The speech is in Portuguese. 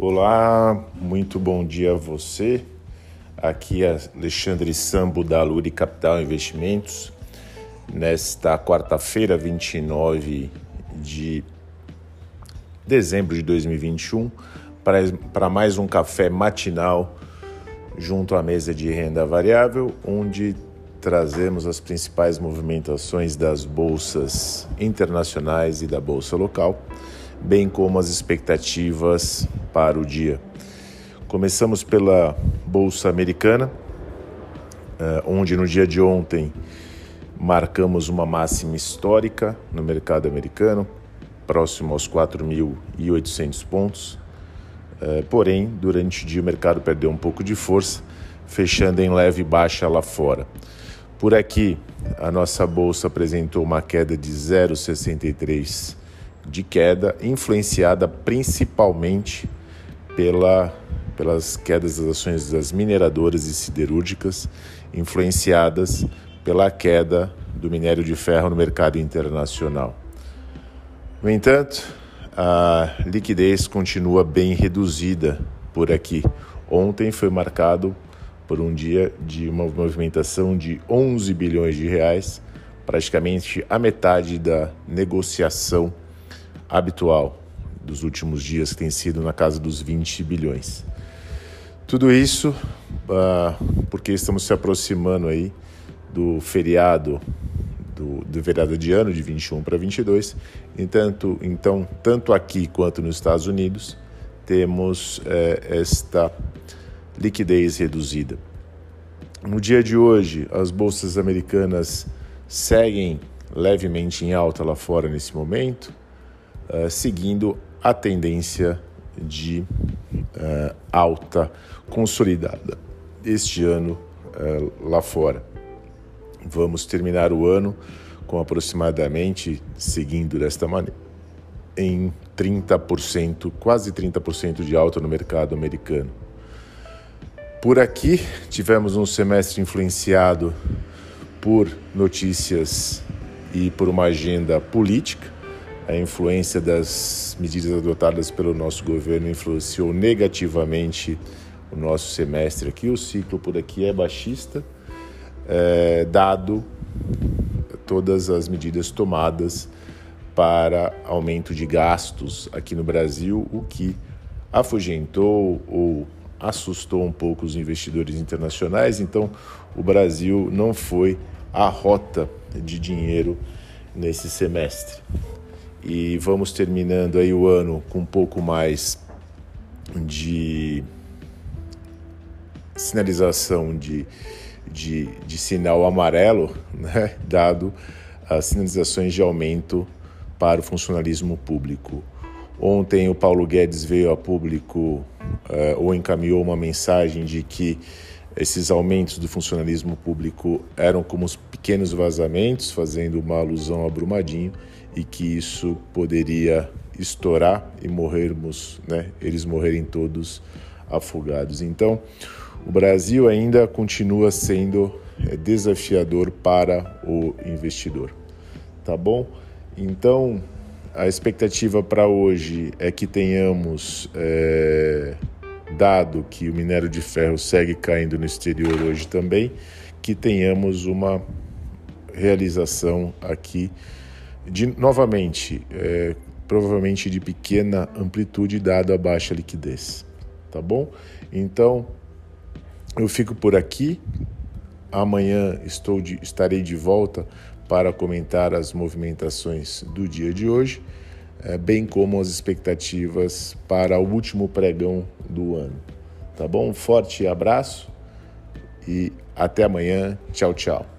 Olá, muito bom dia a você. Aqui é Alexandre Sambo da Luri Capital Investimentos. Nesta quarta-feira, 29 de dezembro de 2021, para mais um café matinal junto à mesa de renda variável, onde trazemos as principais movimentações das bolsas internacionais e da bolsa local, bem como as expectativas para o dia. Começamos pela bolsa americana, eh, onde no dia de ontem marcamos uma máxima histórica no mercado americano, próximo aos 4.800 pontos. Eh, porém, durante o dia o mercado perdeu um pouco de força, fechando em leve baixa lá fora. Por aqui, a nossa bolsa apresentou uma queda de 0,63 de queda, influenciada principalmente pela, pelas quedas das ações das mineradoras e siderúrgicas, influenciadas pela queda do minério de ferro no mercado internacional. No entanto, a liquidez continua bem reduzida por aqui. Ontem foi marcado por um dia de uma movimentação de 11 bilhões de reais, praticamente a metade da negociação habitual dos últimos dias, que tem sido na casa dos 20 bilhões. Tudo isso uh, porque estamos se aproximando aí do feriado do, do feriado de ano de 21 para 22. Entanto, então, tanto aqui quanto nos Estados Unidos, temos eh, esta liquidez reduzida. No dia de hoje, as bolsas americanas seguem levemente em alta lá fora nesse momento, uh, seguindo a tendência de uh, alta consolidada este ano uh, lá fora. Vamos terminar o ano com aproximadamente, seguindo desta maneira, em 30%, quase 30% de alta no mercado americano. Por aqui, tivemos um semestre influenciado por notícias e por uma agenda política. A influência das medidas adotadas pelo nosso governo influenciou negativamente o nosso semestre aqui. O ciclo por aqui é baixista, é, dado todas as medidas tomadas para aumento de gastos aqui no Brasil, o que afugentou ou assustou um pouco os investidores internacionais, então o Brasil não foi a rota de dinheiro nesse semestre. E vamos terminando aí o ano com um pouco mais de sinalização de, de, de sinal amarelo, né, dado as sinalizações de aumento para o funcionalismo público. Ontem o Paulo Guedes veio a público uh, ou encaminhou uma mensagem de que esses aumentos do funcionalismo público eram como os pequenos vazamentos, fazendo uma alusão a Brumadinho, e que isso poderia estourar e morrermos, né, eles morrerem todos afogados. Então, o Brasil ainda continua sendo é, desafiador para o investidor. Tá bom? Então, a expectativa para hoje é que tenhamos. É dado que o minério de ferro segue caindo no exterior hoje também, que tenhamos uma realização aqui de novamente, é, provavelmente de pequena amplitude dada a baixa liquidez, tá bom? Então eu fico por aqui. Amanhã estou de, estarei de volta para comentar as movimentações do dia de hoje. É, bem como as expectativas para o último pregão do ano. Tá bom? Um forte abraço e até amanhã. Tchau, tchau.